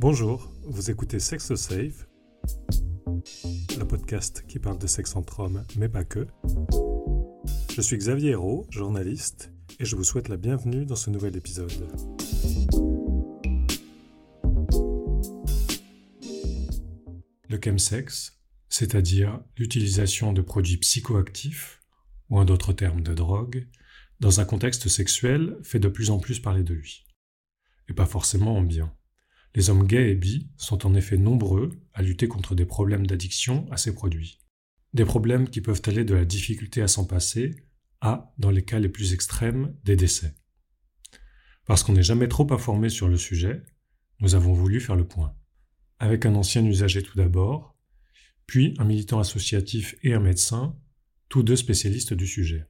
Bonjour, vous écoutez Sex Safe, le podcast qui parle de sexe entre hommes, mais pas que. Je suis Xavier Hérault, journaliste, et je vous souhaite la bienvenue dans ce nouvel épisode. Le chemsex, c'est-à-dire l'utilisation de produits psychoactifs, ou en d'autres termes de drogue, dans un contexte sexuel, fait de plus en plus parler de lui. Et pas forcément en bien. Les hommes gays et bi sont en effet nombreux à lutter contre des problèmes d'addiction à ces produits. Des problèmes qui peuvent aller de la difficulté à s'en passer à, dans les cas les plus extrêmes, des décès. Parce qu'on n'est jamais trop informé sur le sujet, nous avons voulu faire le point. Avec un ancien usager tout d'abord, puis un militant associatif et un médecin, tous deux spécialistes du sujet.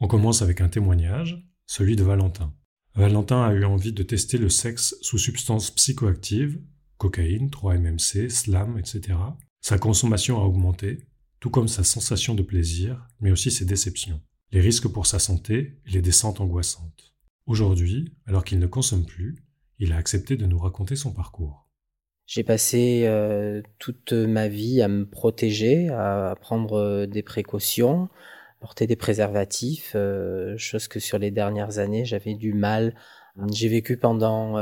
On commence avec un témoignage, celui de Valentin. Valentin a eu envie de tester le sexe sous substances psychoactives, cocaïne, 3-MMC, slam, etc. Sa consommation a augmenté, tout comme sa sensation de plaisir, mais aussi ses déceptions, les risques pour sa santé et les descentes angoissantes. Aujourd'hui, alors qu'il ne consomme plus, il a accepté de nous raconter son parcours. J'ai passé euh, toute ma vie à me protéger, à prendre euh, des précautions, porter des préservatifs, euh, chose que sur les dernières années j'avais du mal. J'ai vécu pendant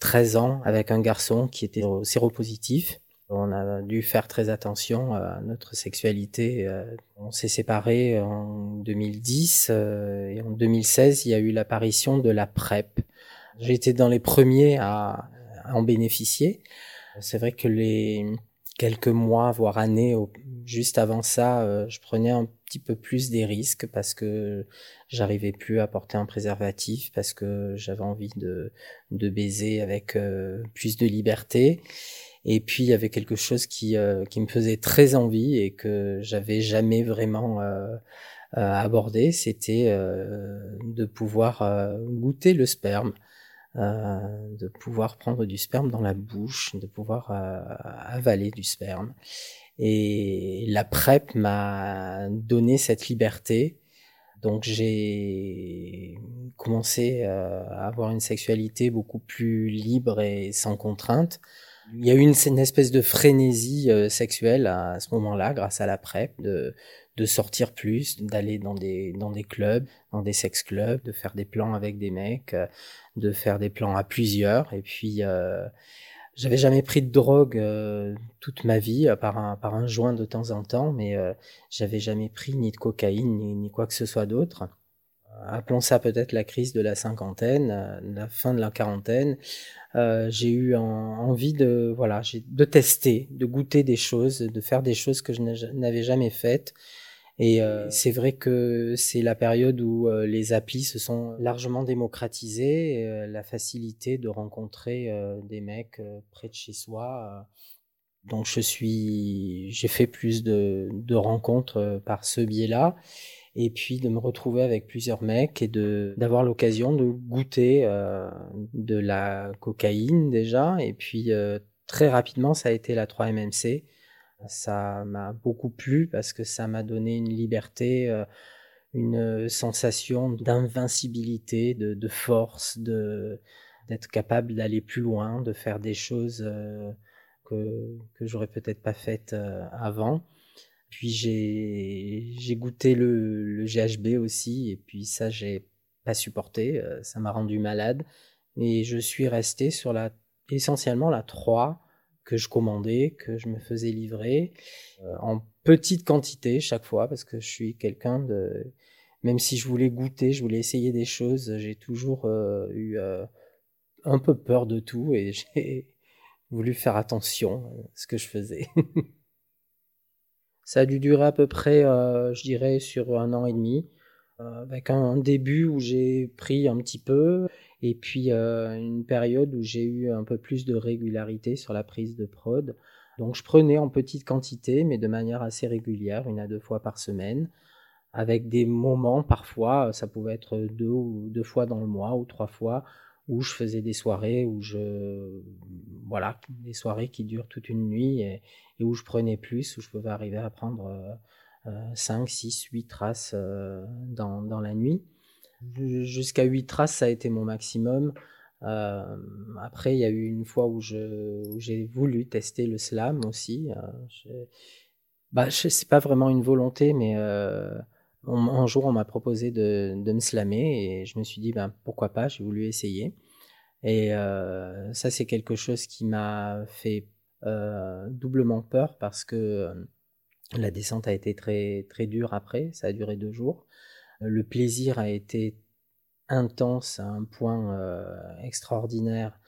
13 ans avec un garçon qui était séropositif. On a dû faire très attention à notre sexualité. On s'est séparés en 2010 et en 2016 il y a eu l'apparition de la PrEP. J'ai été dans les premiers à en bénéficier. C'est vrai que les quelques mois, voire années, juste avant ça, euh, je prenais un petit peu plus des risques parce que j'arrivais plus à porter un préservatif, parce que j'avais envie de, de baiser avec euh, plus de liberté. Et puis il y avait quelque chose qui, euh, qui me faisait très envie et que j'avais jamais vraiment abordé, c'était de pouvoir goûter le sperme. Euh, de pouvoir prendre du sperme dans la bouche, de pouvoir euh, avaler du sperme. Et la PrEP m'a donné cette liberté. Donc j'ai commencé euh, à avoir une sexualité beaucoup plus libre et sans contrainte. Il y a eu une, espèce de frénésie sexuelle à ce moment-là grâce à la PrEP, de sortir plus, d'aller dans des, dans des clubs, dans des sex clubs, de faire des plans avec des mecs, euh, de faire des plans à plusieurs. Et puis, euh, j'avais jamais pris de drogue euh, toute ma vie, à part un, par un joint de temps en temps, mais euh, j'avais jamais pris ni de cocaïne, ni, ni quoi que ce soit d'autre. Appelons ça peut-être la crise de la cinquantaine, la fin de la quarantaine. j'ai eu envie de voilà, de tester, de goûter des choses, de faire des choses que je n'avais jamais faites et euh, c'est vrai que c'est la période où euh, les applis se sont largement démocratisées, et, euh, la facilité de rencontrer des mecs près de chez soi. donc je suis, j'ai fait plus de, de rencontres par ce biais-là, et puis de me retrouver avec plusieurs mecs et de d'avoir l'occasion de goûter de la cocaïne déjà, et puis très rapidement ça a été la 3MMC ça m'a beaucoup plu parce que ça m'a donné une liberté, euh, une sensation d'invincibilité, de, force, d'être capable d'aller plus loin, de faire des choses euh, que que j'aurais peut-être pas faites euh, avant. Puis j'ai goûté le, le GHB aussi et puis ça j'ai pas supporté, ça m'a rendu malade et je suis resté sur la essentiellement la 3 que je commandais, que je me faisais livrer euh, en petite quantité chaque fois parce que je suis quelqu'un de même si je voulais goûter, je voulais essayer des choses, j'ai toujours euh, eu euh, un peu peur de tout et j'ai voulu faire attention à ce que je faisais. Ça a dû durer à peu près, je dirais, sur un an et demi, avec un début où j'ai pris un petit peu et puis euh, une période où j'ai eu un peu plus de régularité sur la prise de prod. Donc je prenais en petite quantité, mais de manière assez régulière, une à deux fois par semaine, avec des moments parfois, ça pouvait être deux ou deux fois dans le mois ou trois fois, où je faisais des soirées où je voilà des soirées qui durent toute une nuit et, où je prenais plus où je pouvais arriver à prendre 5, 6, 8 traces euh, dans, dans la nuit Jusqu'à 8 traces, ça a été mon maximum. après, il y a eu une fois où j'ai voulu tester le slam aussi. bah, c'est pas vraiment une volonté, mais un jour, on m'a proposé de, me slammer et je me suis dit, ben, pourquoi pas, j'ai voulu essayer. Et euh, ça, c'est quelque chose qui m'a fait euh, doublement peur parce que euh, la descente a été très, très dure après, ça a duré deux jours. Le plaisir a été intense à un point extraordinaire.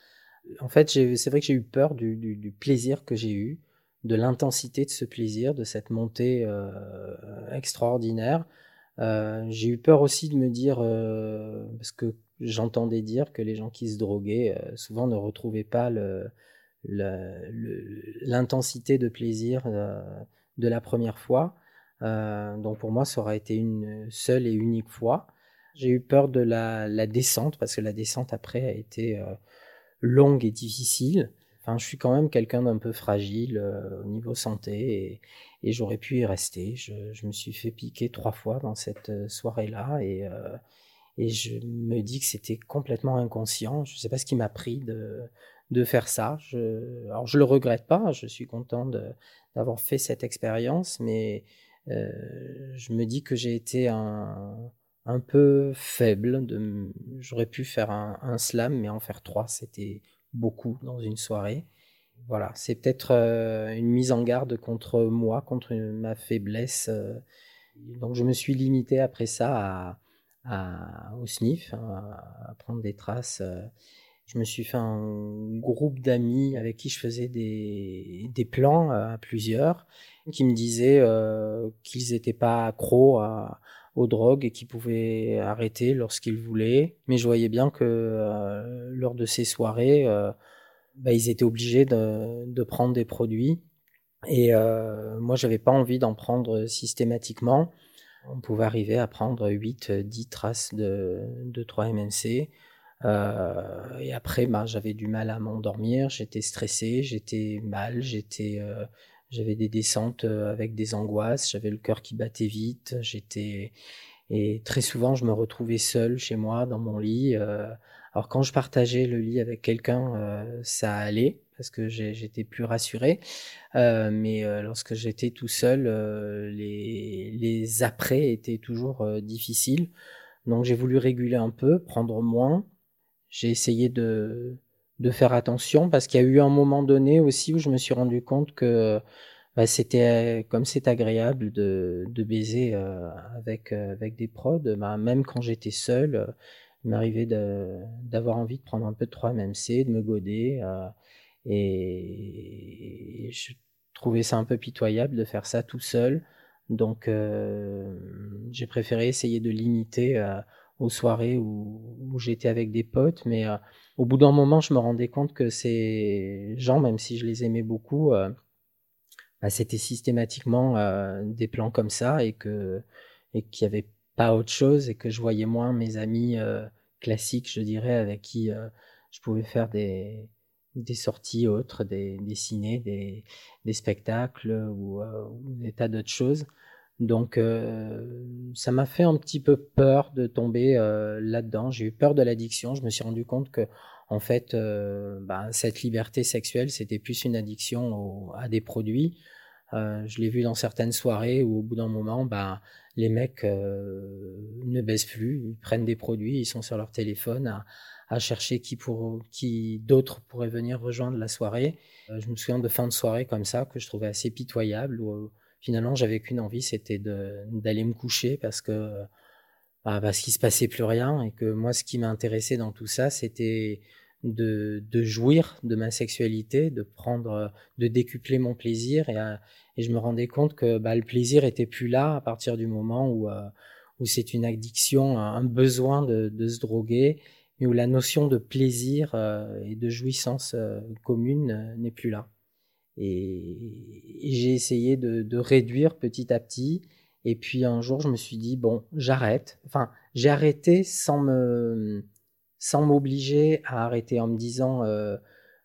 En fait, c'est vrai que j'ai eu peur du plaisir que j'ai eu, de l'intensité de ce plaisir, de cette montée extraordinaire. Euh, j'ai eu peur aussi de me dire, euh, parce que j'entendais dire que les gens qui se droguaient euh, souvent ne retrouvaient pas l'intensité de plaisir de la première fois. donc pour moi, ça aurait été une seule et unique fois. J'ai eu peur de la, descente, parce que la descente après a été longue et difficile. Enfin, je suis quand même quelqu'un d'un peu fragile au niveau santé et, et j'aurais pu y rester. Je, me suis fait piquer trois fois dans cette euh, soirée-là et, euh, et je me dis que c'était complètement inconscient. Je ne sais pas ce qui m'a pris de, de faire ça. Je, alors je le regrette pas, je suis content d'avoir fait cette expérience, mais euh, je me dis que j'ai été un, un peu faible. J'aurais pu faire un, slam, mais en faire trois, c'était beaucoup dans une soirée voilà, c'est peut-être euh, une mise en garde contre moi, contre ma faiblesse. Euh. donc je me suis limité après ça à, au sniff, à, prendre des traces. Euh. Je me suis fait un groupe d'amis avec qui je faisais des, plans à plusieurs, qui me disaient qu'ils n'étaient pas accros aux drogues et qu'ils pouvaient arrêter lorsqu'ils voulaient. Mais je voyais bien que lors de ces soirées, bah, ils étaient obligés de, prendre des produits. Et euh, moi, j'avais pas envie d'en prendre systématiquement. On pouvait arriver à prendre 8, 10 traces de, de 3-MMC. Euh, et après, bah, j'avais du mal à m'endormir, j'étais stressé, j'étais mal, j'étais, euh, j'avais des descentes euh, avec des angoisses, j'avais le cœur qui battait vite, j'étais et très souvent je me retrouvais seul chez moi dans mon lit euh, alors quand je partageais le lit avec quelqu'un, euh, ça allait parce que j'étais plus rassuré. Euh, mais euh, lorsque j'étais tout seul, les, les après étaient toujours difficiles. Donc j'ai voulu réguler un peu, prendre moins. J'ai essayé de, de faire attention parce qu'il y a eu un moment donné aussi où je me suis rendu compte que bah, c'était comme c'est agréable de, de baiser avec, avec des prods, bah, même quand j'étais seul il m'arrivait d'avoir envie de prendre un peu de 3-MMC, de me goder. Euh, et, je trouvais ça un peu pitoyable de faire ça tout seul. Donc euh, j'ai préféré essayer de limiter euh, aux soirées où, j'étais avec des potes. Mais au bout d'un moment, je me rendais compte que ces gens, même si je les aimais beaucoup, bah, c'était systématiquement des plans comme ça et que et qu'il y avait pas autre chose et que je voyais moins mes amis euh, classiques, je dirais, avec qui euh, je pouvais faire des, des sorties autres, des, des ciné, des, des spectacles ou, euh, des tas d'autres choses. Donc ça m'a fait un petit peu peur de tomber là-dedans. J'ai eu peur de l'addiction. Je me suis rendu compte que en fait, bah, cette liberté sexuelle, c'était plus une addiction à des produits. je l'ai vu dans certaines soirées où au bout d'un moment, bah, les mecs euh, ne baissent plus, ils prennent des produits, ils sont sur leur téléphone à, à chercher qui, pour, qui d'autres pourraient venir rejoindre la soirée. Euh, je me souviens de fin de soirée comme ça que je trouvais assez pitoyable où euh, finalement j'avais qu'une envie, c'était d'aller me coucher parce que bah, parce qu'il se passait plus rien et que moi ce qui m'intéressait dans tout ça c'était de, de, jouir de ma sexualité, de prendre, de décupler mon plaisir et, et je me rendais compte que bah, le plaisir était plus là à partir du moment où, euh, où c'est une addiction, un besoin de, de, se droguer, mais où la notion de plaisir euh, et de jouissance euh, commune n'est plus là. Et, j'ai essayé de, réduire petit à petit. Et puis un jour, je me suis dit bon, j'arrête. Enfin, j'ai arrêté sans me sans m'obliger à arrêter en me disant, euh,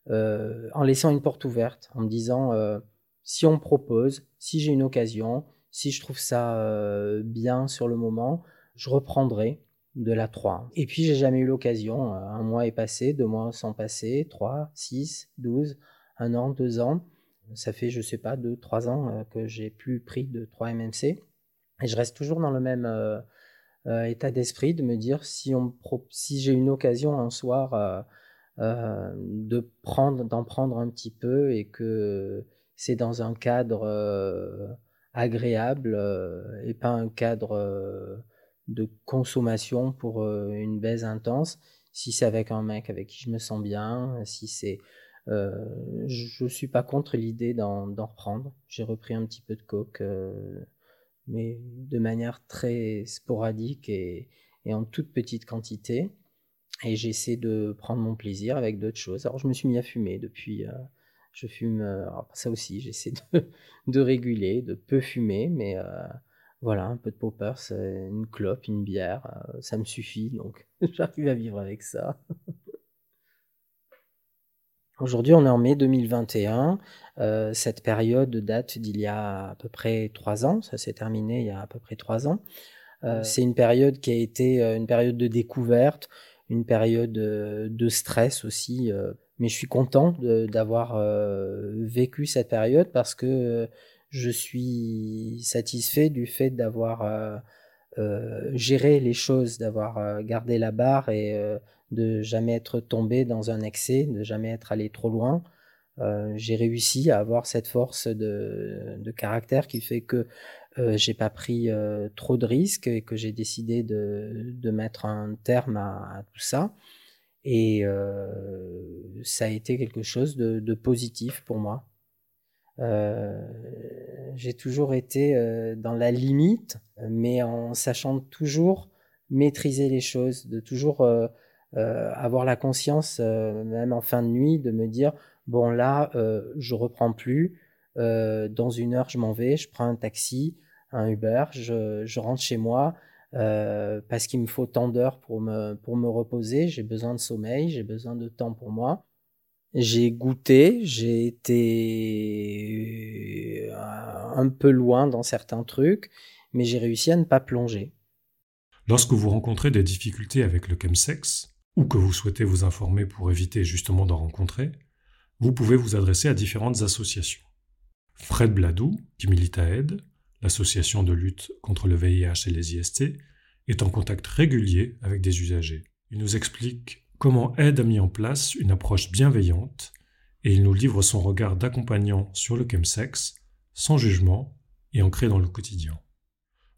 euh, en laissant une porte ouverte, en me disant, euh, si on me propose, si j'ai une occasion, si je trouve ça bien sur le moment, je reprendrai. de la 3. Et puis j'ai jamais eu l'occasion. Un mois est passé, deux mois sont passés, 3, 6, 12, un an, deux ans. Ça fait, je sais pas, deux, trois ans euh, que j'ai plus pris de 3 MMC. Et je reste toujours dans le même euh, euh, état d'esprit de me dire si j'ai une occasion un soir de prendre, d'en prendre un petit peu et que c'est dans un cadre agréable et pas un cadre de consommation pour une baisse intense. Si c'est avec un mec avec qui je me sens bien, si c'est euh, je ne suis pas contre l'idée d'en reprendre. J'ai repris un petit peu de coke, euh, mais de manière très sporadique et, en toute petite quantité. Et j'essaie de prendre mon plaisir avec d'autres choses. Alors je me suis mis à fumer depuis. Euh, je fume. ça aussi, j'essaie de, de, réguler, de peu fumer, mais voilà, un peu de poppers, une clope, une bière, ça me suffit. Donc j'arrive à vivre avec ça. Aujourd'hui, on est en mai 2021. Euh, cette période date d'il y a à peu près trois ans. Ça s'est terminé il y a à peu près trois ans. Euh, c'est une période qui a été euh, une période de découverte, une période de stress aussi. mais je suis content d'avoir vécu cette période parce que je suis satisfait du fait d'avoir géré les choses, d'avoir gardé la barre et de jamais être tombé dans un excès, de jamais être allé trop loin. Euh, j'ai réussi à avoir cette force de, caractère qui fait que euh, j'ai pas pris euh, trop de risques et que j'ai décidé de, mettre un terme à, tout ça. Et ça a été quelque chose de, positif pour moi. j'ai toujours été dans la limite, mais en sachant toujours maîtriser les choses, de toujours euh, avoir la conscience, euh, même en fin de nuit, de me dire bon là, euh, je reprends plus. dans une heure, je m'en vais, je prends un taxi, un Uber, je, je rentre chez moi. parce qu'il me faut tant d'heures pour me, pour me reposer, j'ai besoin de sommeil, j'ai besoin de temps pour moi. J'ai goûté, j'ai été un peu loin dans certains trucs, mais j'ai réussi à ne pas plonger. Lorsque vous rencontrez des difficultés avec le chemsex, ou que vous souhaitez vous informer pour éviter justement d'en rencontrer, vous pouvez vous adresser à différentes associations. Fred Bladou, qui milite à Aide, l'association de lutte contre le VIH et les IST, est en contact régulier avec des usagers. Il nous explique comment Aide a mis en place une approche bienveillante et il nous livre son regard d'accompagnant sur le chemsex, sans jugement et ancré dans le quotidien.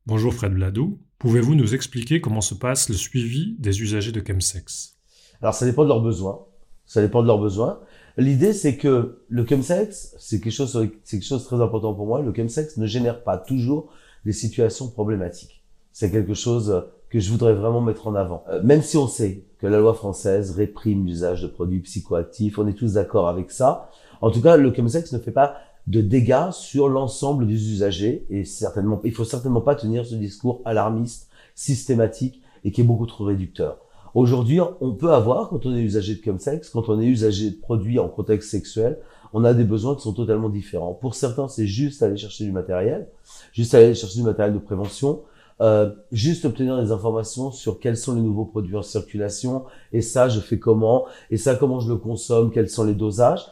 Bonjour Fred Bladou, pouvez-vous nous expliquer comment se passe le suivi des usagers de chemsex? Alors ça dépend de leurs besoins, ça dépend de leurs besoins. L'idée c'est que le chemsex, c'est quelque chose, c'est quelque chose de très important pour moi. Le chemsex ne génère pas toujours des situations problématiques. C'est quelque chose que je voudrais vraiment mettre en avant. Euh, même si on sait que la loi française réprime l'usage de produits psychoactifs, on est tous d'accord avec ça. En tout cas, le chemsex ne fait pas de dégâts sur l'ensemble des usagers et certainement, il faut certainement pas tenir ce discours alarmiste, systématique et qui est beaucoup trop réducteur. Aujourd'hui, on peut avoir, quand on est usager de sexe, quand on est usager de produits en contexte sexuel, on a des besoins qui sont totalement différents. Pour certains, c'est juste aller chercher du matériel, juste aller chercher du matériel de prévention, euh, juste obtenir des informations sur quels sont les nouveaux produits en circulation, et ça, je fais comment, et ça, comment je le consomme, quels sont les dosages.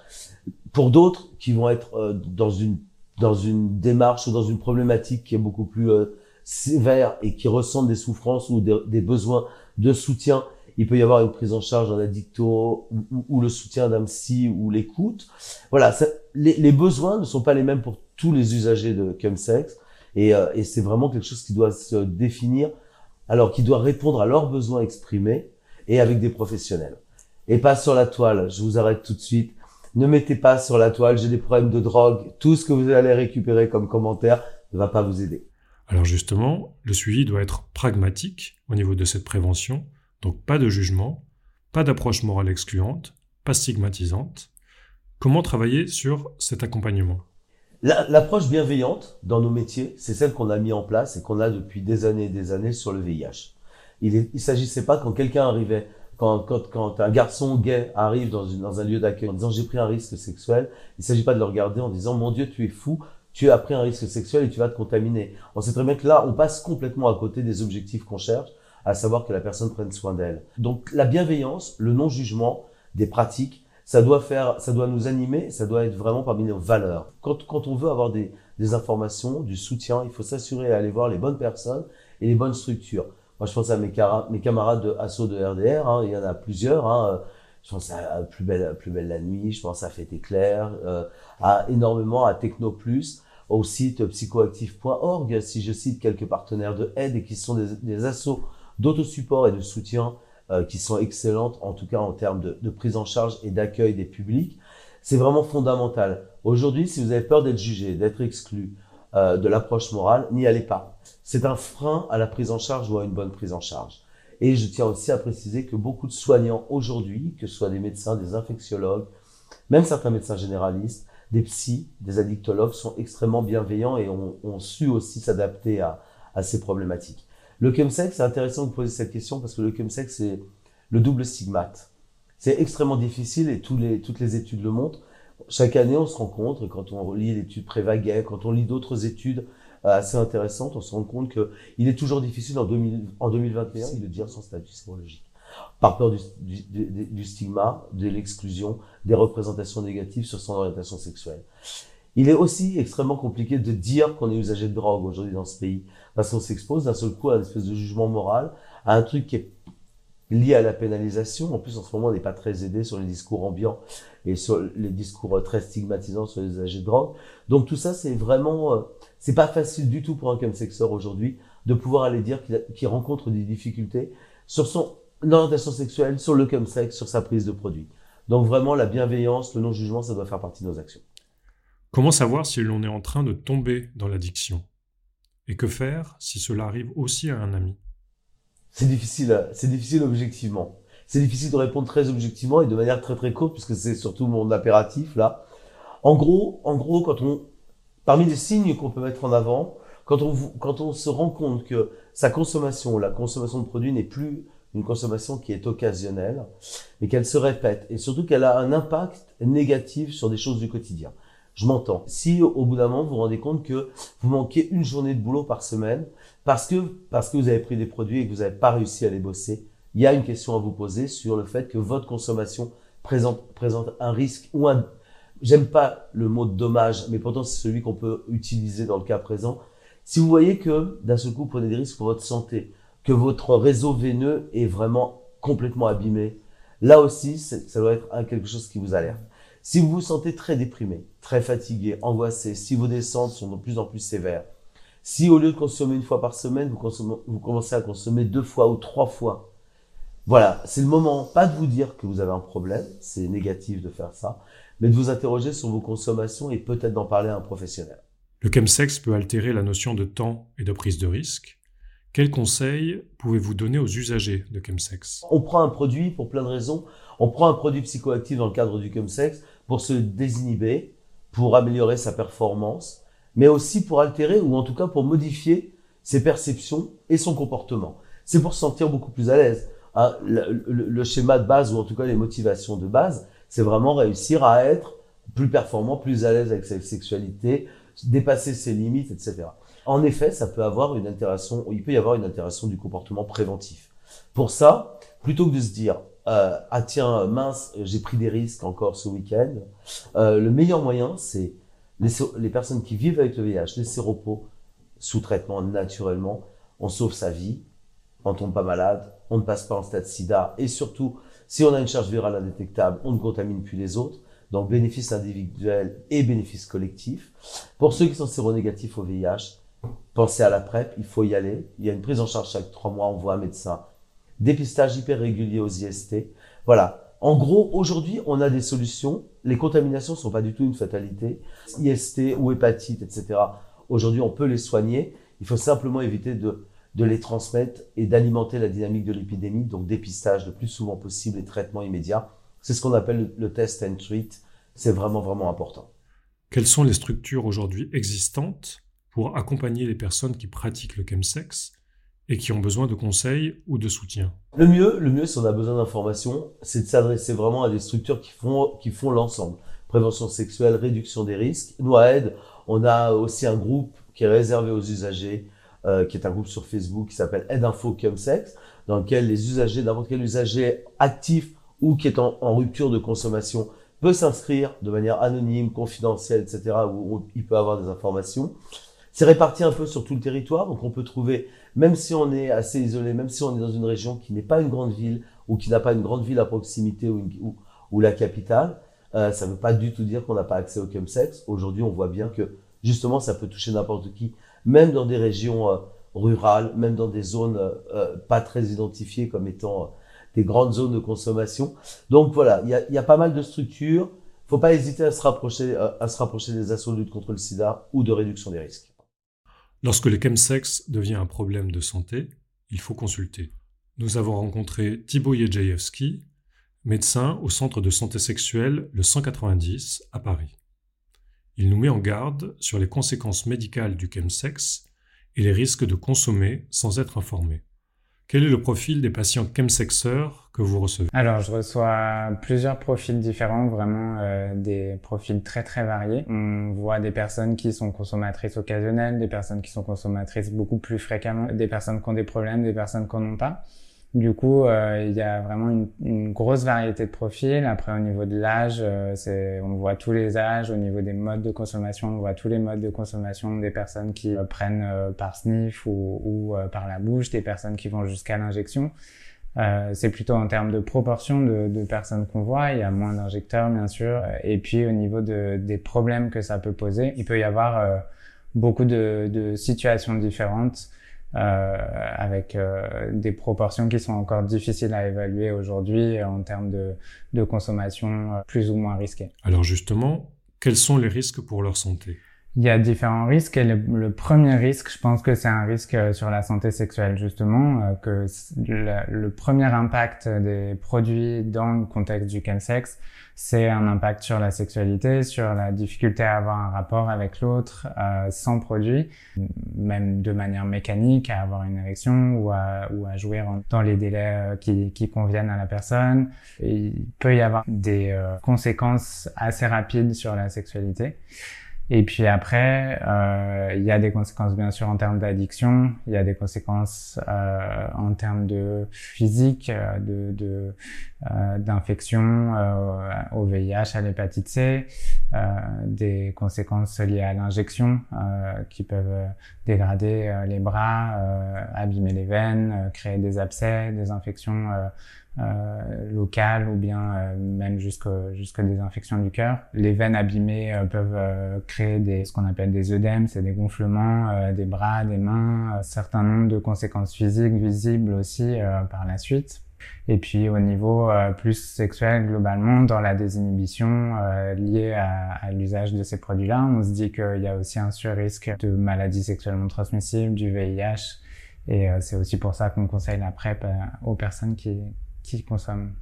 Pour d'autres qui vont être euh, dans une dans une démarche ou dans une problématique qui est beaucoup plus euh, sévère et qui ressentent des souffrances ou des, besoins de soutien, il peut y avoir une prise en charge d'un addicto ou, le soutien d'un psy ou l'écoute. Voilà, les, les, besoins ne sont pas les mêmes pour tous les usagers de chemsex et, euh, et c'est vraiment quelque chose qui doit se définir, alors qui doit répondre à leurs besoins exprimés et avec des professionnels. Et pas sur la toile. Je vous arrête tout de suite ne mettez pas sur la toile, j'ai des problèmes de drogue, tout ce que vous allez récupérer comme commentaire ne va pas vous aider. Alors justement, le suivi doit être pragmatique au niveau de cette prévention, donc pas de jugement, pas d'approche morale excluante, pas stigmatisante. Comment travailler sur cet accompagnement? L'approche bienveillante dans nos métiers, c'est celle qu'on a mis en place et qu'on a depuis des années et des années sur le VIH. Il ne s'agissait pas quand quelqu'un arrivait quand, quand, quand, un garçon gay arrive dans, une, dans un lieu d'accueil en disant j'ai pris un risque sexuel, il ne s'agit pas de le regarder en disant mon Dieu tu es fou, tu as pris un risque sexuel et tu vas te contaminer. On sait très bien que là on passe complètement à côté des objectifs qu'on cherche, à savoir que la personne prenne soin d'elle. Donc la bienveillance, le non-jugement des pratiques, ça doit faire, ça doit nous animer, ça doit être vraiment parmi nos valeurs. Quand, quand on veut avoir des, des informations, du soutien, il faut s'assurer d'aller voir les bonnes personnes et les bonnes structures. Moi, je pense à mes, camarades de ASSO de RDR, hein, il y en a plusieurs. Hein, je pense à Plus belle, plus belle la nuit, je pense à Fête éclair, euh, à énormément à Techno Plus, au site psychoactif.org, si je cite quelques partenaires de aide et qui sont des, des assos d'autosupport et de soutien euh, qui sont excellentes, en tout cas en termes de prise en charge et d'accueil des publics. C'est vraiment fondamental. Aujourd'hui, si vous avez peur d'être jugé, d'être exclu, euh, de l'approche morale, n'y allez pas. C'est un frein à la prise en charge ou à une bonne prise en charge. Et je tiens aussi à préciser que beaucoup de soignants aujourd'hui, que ce soit des médecins, des infectiologues, même certains médecins généralistes, des psys, des addictologues sont extrêmement bienveillants et ont, ont su aussi s'adapter à, à ces problématiques. Le chemsex, c'est intéressant de poser cette question parce que le chemsex, c'est le double stigmate. C'est extrêmement difficile et les, toutes les études le montrent. Chaque année, on se rencontre, quand on lit l'étude Prévaguet, quand on lit d'autres études euh, assez intéressantes, on se rend compte que il est toujours difficile en, 2000, en 2021 de dire son statut sérologique. Par peur du, du, du stigma, de l'exclusion, des représentations négatives sur son orientation sexuelle. Il est aussi extrêmement compliqué de dire qu'on est usager de drogue aujourd'hui dans ce pays, parce qu'on s'expose d'un seul coup à une espèce de jugement moral, à un truc qui est lié à la pénalisation. En plus, en ce moment, on n'est pas très aidé sur les discours ambiants et sur les discours très stigmatisants sur les usagers de drogue. Donc tout ça, c'est vraiment, euh, c'est pas facile du tout pour un chemsexeur aujourd'hui de pouvoir aller dire qu'il rencontre des difficultés sur son orientation sexuelle, sur le chemsex, sur sa prise de produit. Donc vraiment, la bienveillance, le non-jugement, ça doit faire partie de nos actions. Comment savoir si l'on est en train de tomber dans l'addiction? Et que faire si cela arrive aussi à un ami? C'est difficile, c'est difficile objectivement. C'est difficile de répondre très objectivement et de manière très très courte puisque c'est surtout mon impératif là. En gros, en gros, quand on, parmi les signes qu'on peut mettre en avant, quand on, quand on se rend compte que sa consommation, la consommation de produits n'est plus une consommation qui est occasionnelle, mais qu'elle se répète et surtout qu'elle a un impact négatif sur des choses du quotidien je m'entends. Si au bout d'un moment vous vous rendez compte que vous manquez une journée de boulot par semaine parce que parce que vous avez pris des produits et que vous n'avez pas réussi à les bosser, il y a une question à vous poser sur le fait que votre consommation présente présente un risque ou un j'aime pas le mot dommage, mais pourtant c'est celui qu'on peut utiliser dans le cas présent. Si vous voyez que d'un seul coup vous prenez des risques pour votre santé, que votre réseau veineux est vraiment complètement abîmé, là aussi ça doit être quelque chose qui vous alerte. Si vous vous sentez très déprimé, très fatigué, angoissé, si vos descentes sont de plus en plus sévères, si au lieu de consommer une fois par semaine, vous, vous commencez à consommer deux fois ou trois fois, voilà, c'est le moment, pas de vous dire que vous avez un problème, c'est négatif de faire ça, mais de vous interroger sur vos consommations et peut-être d'en parler à un professionnel. Le chemsex peut altérer la notion de temps et de prise de risque. Quels conseils pouvez-vous donner aux usagers de chemsex? On prend un produit pour plein de raisons. On prend un produit psychoactif dans le cadre du chemsex pour se désinhiber, pour améliorer sa performance, mais aussi pour altérer ou en tout cas pour modifier ses perceptions et son comportement. C'est pour se sentir beaucoup plus à l'aise. Le, le, schéma de base ou en tout cas les motivations de base, c'est vraiment réussir à être plus performant, plus à l'aise avec sa sexualité, dépasser ses limites, etc. En effet, ça peut avoir une interaction, il peut y avoir une interaction du comportement préventif. Pour ça, plutôt que de se dire euh, ah tiens mince j'ai pris des risques encore ce week-end, euh, le meilleur moyen c'est les, personnes qui vivent avec le VIH, les séropos sous traitement naturellement, on sauve sa vie, on tombe pas malade, on ne passe pas en stade SIDA et surtout si on a une charge virale indétectable, on ne contamine plus les autres. Donc bénéfice individuel et bénéfice collectif. Pour ceux qui sont séronégatifs au VIH, pensez à la PrEP, il faut y aller. Il y a une prise en charge chaque trois mois, on voit un médecin. Dépistage hyper régulier aux IST. Voilà. En gros, aujourd'hui, on a des solutions. Les contaminations sont pas du tout une fatalité. IST ou hépatite, etc. Aujourd'hui, on peut les soigner. Il faut simplement éviter de, les transmettre et d'alimenter la dynamique de l'épidémie. Donc, dépistage le plus souvent possible et traitement immédiat. C'est ce qu'on appelle le test and treat. C'est vraiment, vraiment important. Quelles sont les structures aujourd'hui existantes pour accompagner les personnes qui pratiquent le chemsex et qui ont besoin de conseils ou de soutien Le mieux, le mieux si on a besoin d'informations, c'est de s'adresser vraiment à des structures qui font, qui font l'ensemble. Prévention sexuelle, réduction des risques. Nous, à Aide, on a aussi un groupe qui est réservé aux usagers, euh, qui est un groupe sur Facebook qui s'appelle Aide Info Chemsex. dans lequel les usagers, n'importe quel usager actif ou qui est en, rupture de consommation peut s'inscrire de manière anonyme, confidentielle, etc., où, il peut avoir des informations. C'est réparti un peu sur tout le territoire, donc on peut trouver, même si on est assez isolé, même si on est dans une région qui n'est pas une grande ville ou qui n'a pas une grande ville à proximité ou, la capitale, euh, ça ne veut pas du tout dire qu'on n'a pas accès au chemsex. Aujourd'hui, on voit bien que justement, ça peut toucher n'importe qui, même dans des régions euh, rurales, même dans des zones euh, pas très identifiées comme étant des grandes zones de consommation. Donc voilà, il y a, y a, pas mal de structures. Faut pas hésiter à se rapprocher, à se rapprocher des assauts de lutte contre le sida ou de réduction des risques. Lorsque le chemsex devient un problème de santé, il faut consulter. Nous avons rencontré Thibaut Jedrzejewski, médecin au centre de santé sexuelle le 190 à Paris. Il nous met en garde sur les conséquences médicales du chemsex et les risques de consommer sans être informé. Quel est le profil des patients chemsexeurs que vous recevez? Alors, je reçois plusieurs profils différents, vraiment euh, des profils très très variés. On voit des personnes qui sont consommatrices occasionnelles, des personnes qui sont consommatrices beaucoup plus fréquemment, des personnes qui ont des problèmes, des personnes qui n'en ont pas. Du coup, euh, il y a vraiment une, une, grosse variété de profils. Après, au niveau de l'âge, euh, on voit tous les âges. Au niveau des modes de consommation, on voit tous les modes de consommation des personnes qui euh, prennent par sniff ou, ou par la bouche, des personnes qui vont jusqu'à l'injection. c'est plutôt en termes de proportion de, de personnes qu'on voit. Il y a moins d'injecteurs, bien sûr. Et puis, au niveau de, des problèmes que ça peut poser, il peut y avoir beaucoup de, de situations différentes. Euh, avec euh, des proportions qui sont encore difficiles à évaluer aujourd'hui en termes de, consommation euh, plus ou moins risquée. Alors justement, quels sont les risques pour leur santé? Il y a différents risques et le, premier risque, je pense que c'est un risque sur la santé sexuelle justement, que le, premier impact des produits dans le contexte du chemsex, c'est un impact sur la sexualité, sur la difficulté à avoir un rapport avec l'autre euh, sans produit, même de manière mécanique, à avoir une érection ou à, ou à jouir dans les délais euh, qui, conviennent à la personne. il peut y avoir des euh, conséquences assez rapides sur la sexualité. Et puis après, euh, il y a des conséquences bien sûr en termes d'addiction, il y a des conséquences euh, en termes de physique, euh, de, de euh, d'infection euh, au VIH, à l'hépatite C, des conséquences liées à l'injection qui peuvent dégrader les bras, abîmer les veines, créer des abcès, des infections euh, locales ou bien euh, même jusqu'à jusqu'à des infections du cœur. Les veines abîmées euh, peuvent euh, créer des ce qu'on appelle des œdèmes, c'est des gonflements des bras, des mains, un certain nombre de conséquences physiques visibles aussi par la suite. Et puis au niveau plus sexuel globalement, dans la désinhibition euh, liée à, à l'usage de ces produits-là, on se dit qu'il y a aussi un surrisque de maladies sexuellement transmissibles, du VIH. Et c'est aussi pour ça qu'on conseille la PrEP aux personnes qui,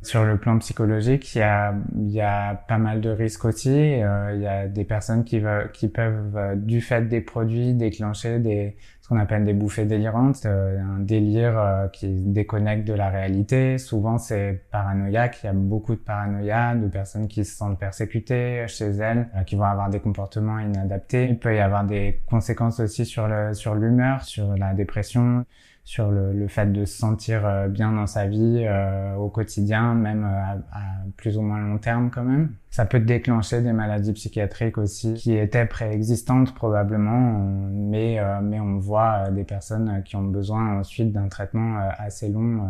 Sur le plan psychologique, il y a, y a pas mal de risques aussi. Euh, il y a des personnes qui, qui peuvent, euh, du fait des produits, déclencher des, ce qu'on appelle des bouffées délirantes, euh, un délire euh, qui déconnecte de la réalité. Souvent, c'est paranoïaque. Il y a beaucoup de paranoïa, de personnes qui se sentent persécutées chez elles, qui vont avoir des comportements inadaptés. Il peut y avoir des conséquences aussi sur sur l'humeur, sur la dépression sur le, le, fait de se sentir euh, bien dans sa vie euh, au quotidien, même euh, à, plus ou moins long terme quand même. Ça peut déclencher des maladies psychiatriques aussi qui étaient préexistantes probablement, mais, mais on voit des personnes qui ont besoin ensuite d'un traitement assez long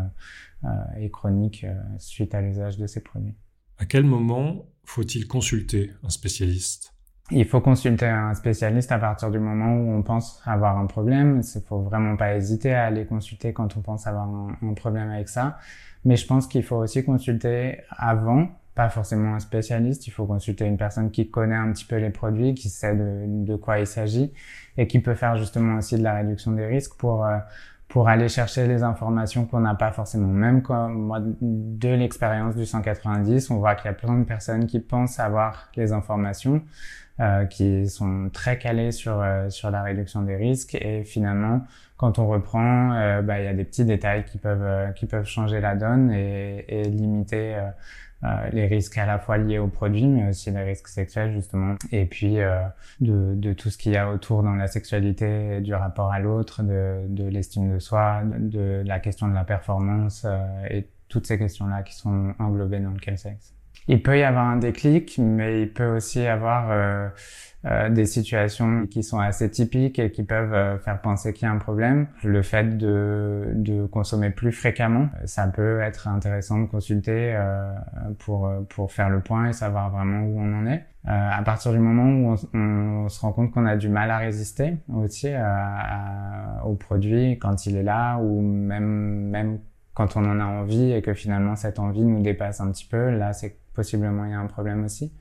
et chronique suite à l'usage de ces produits. À quel moment faut-il consulter un spécialiste? Il faut consulter un spécialiste à partir du moment où on pense avoir un problème. Il faut vraiment pas hésiter à aller consulter quand on pense avoir un, problème avec ça. Mais je pense qu'il faut aussi consulter avant, pas forcément un spécialiste. Il faut consulter une personne qui connaît un petit peu les produits, qui sait de, de quoi il s'agit et qui peut faire justement aussi de la réduction des risques pour euh, pour aller chercher les informations qu'on n'a pas forcément. Même comme moi, de l'expérience du 190, on voit qu'il y a plein de personnes qui pensent avoir les informations, euh, qui sont très calés sur euh, sur la réduction des risques et finalement quand on reprend euh, bah, il y a des petits détails qui peuvent qui peuvent changer la donne et, et limiter les risques à la fois liés au produit mais aussi les risques sexuels justement. Et puis de, de tout ce qu'il y a autour dans la sexualité du rapport à l'autre de, de l'estime de soi de, de, la question de la performance et toutes ces questions là qui sont englobées dans le sexe il peut y avoir un déclic, mais il peut aussi y avoir euh, euh, des situations qui sont assez typiques et qui peuvent euh, faire penser qu'il y a un problème. Le fait de, de, consommer plus fréquemment, ça peut être intéressant de consulter euh, pour, pour faire le point et savoir vraiment où on en est. Euh, à partir du moment où on, se rend compte qu'on a du mal à résister aussi à, au produit quand il est là ou même, même quand on en a envie et que finalement cette envie nous dépasse un petit peu, là c'est possiblement il y a un problème aussi.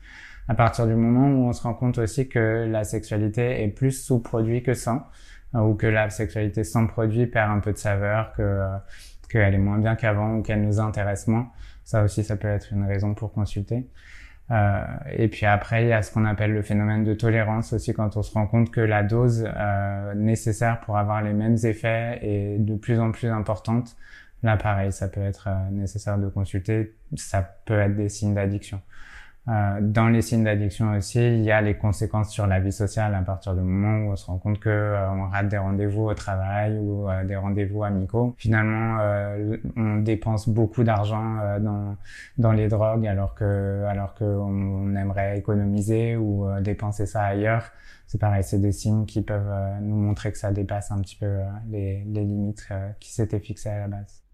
À partir du moment où on se rend compte aussi que la sexualité est plus sous-produit que sans, euh, ou que la sexualité sans produit perd un peu de saveur, que euh, qu'elle est moins bien qu'avant ou qu'elle nous intéresse moins, ça aussi ça peut être une raison pour consulter. Euh, et puis après, il y a ce qu'on appelle le phénomène de tolérance aussi quand on se rend compte que la dose euh, nécessaire pour avoir les mêmes effets est de plus en plus importante Là, pareil, ça peut être euh, nécessaire de consulter. Ça peut être des signes d'addiction. Euh, dans les signes d'addiction aussi, il y a les conséquences sur la vie sociale à partir du moment où on se rend compte que euh, on rate des rendez-vous au travail ou euh, des rendez-vous amicaux. Finalement, on dépense beaucoup d'argent dans dans les drogues alors que alors que on, aimerait économiser ou dépenser ça ailleurs. C'est pareil, c'est des signes qui peuvent nous montrer que ça dépasse un petit peu les, les limites qui s'étaient fixées à la base.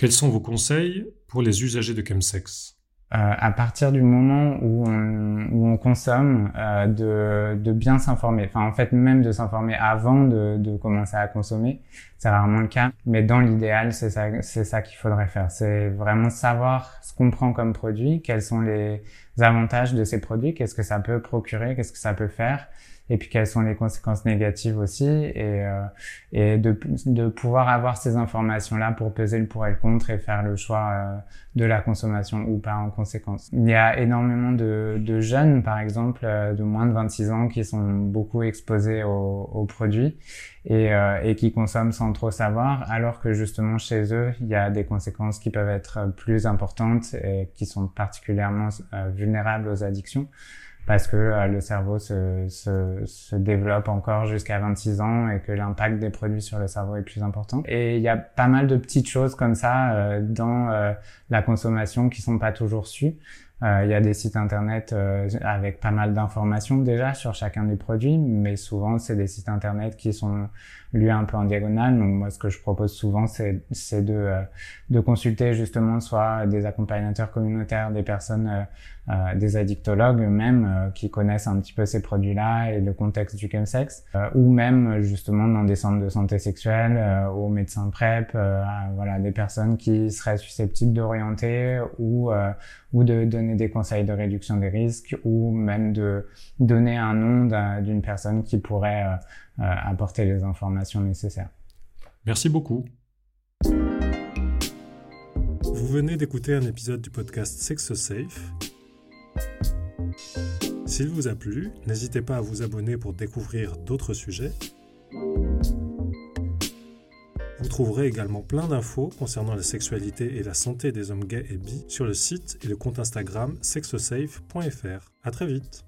Quels sont vos conseils pour les usagers de chemsex? Euh, à partir du moment où on, où on consomme, euh, de, de, bien s'informer. Enfin, en fait, même de s'informer avant de, de, commencer à consommer, c'est rarement le cas. Mais dans l'idéal, c'est ça, c'est ça qu'il faudrait faire. C'est vraiment savoir ce qu'on prend comme produit, quels sont les avantages de ces produits, qu'est-ce que ça peut procurer, qu'est-ce que ça peut faire, et puis quelles sont les conséquences négatives aussi et, euh, et de, de pouvoir avoir ces informations là pour peser le pour et le contre et faire le choix euh, de la consommation ou pas en conséquence. Il y a énormément de, de jeunes par exemple euh, de moins de 26 ans qui sont beaucoup exposés aux, aux produits et, euh, et qui consomment sans trop savoir alors que justement chez eux il y a des conséquences qui peuvent être plus importantes et qui sont particulièrement vulnérables aux addictions parce que euh, le cerveau se, se, se développe encore jusqu'à 26 ans et que l'impact des produits sur le cerveau est plus important. Et il y a pas mal de petites choses comme ça euh, dans euh, la consommation qui sont pas toujours sues. Il y a des sites internet avec pas mal d'informations déjà sur chacun des produits, mais souvent c'est des sites internet qui sont lus un peu en diagonale. Donc moi ce que je propose souvent c'est de, de consulter justement soit des accompagnateurs communautaires, des personnes euh, des addictologues eux-mêmes euh, qui connaissent un petit peu ces produits-là et le contexte du chemsex, euh, ou même justement dans des centres de santé sexuelle, aux médecins PrEP, voilà, des personnes qui seraient susceptibles d'orienter ou ou de donner des conseils de réduction des risques ou même de donner un nom d'une personne qui pourrait apporter les informations nécessaires. Merci beaucoup. Vous venez d'écouter un épisode du podcast Sex Safe s'il vous a plu, n'hésitez pas à vous abonner pour découvrir d'autres sujets. Vous trouverez également plein d'infos concernant la sexualité et la santé des hommes gays et bi sur le site et le compte Instagram sexosafe.fr. À très vite.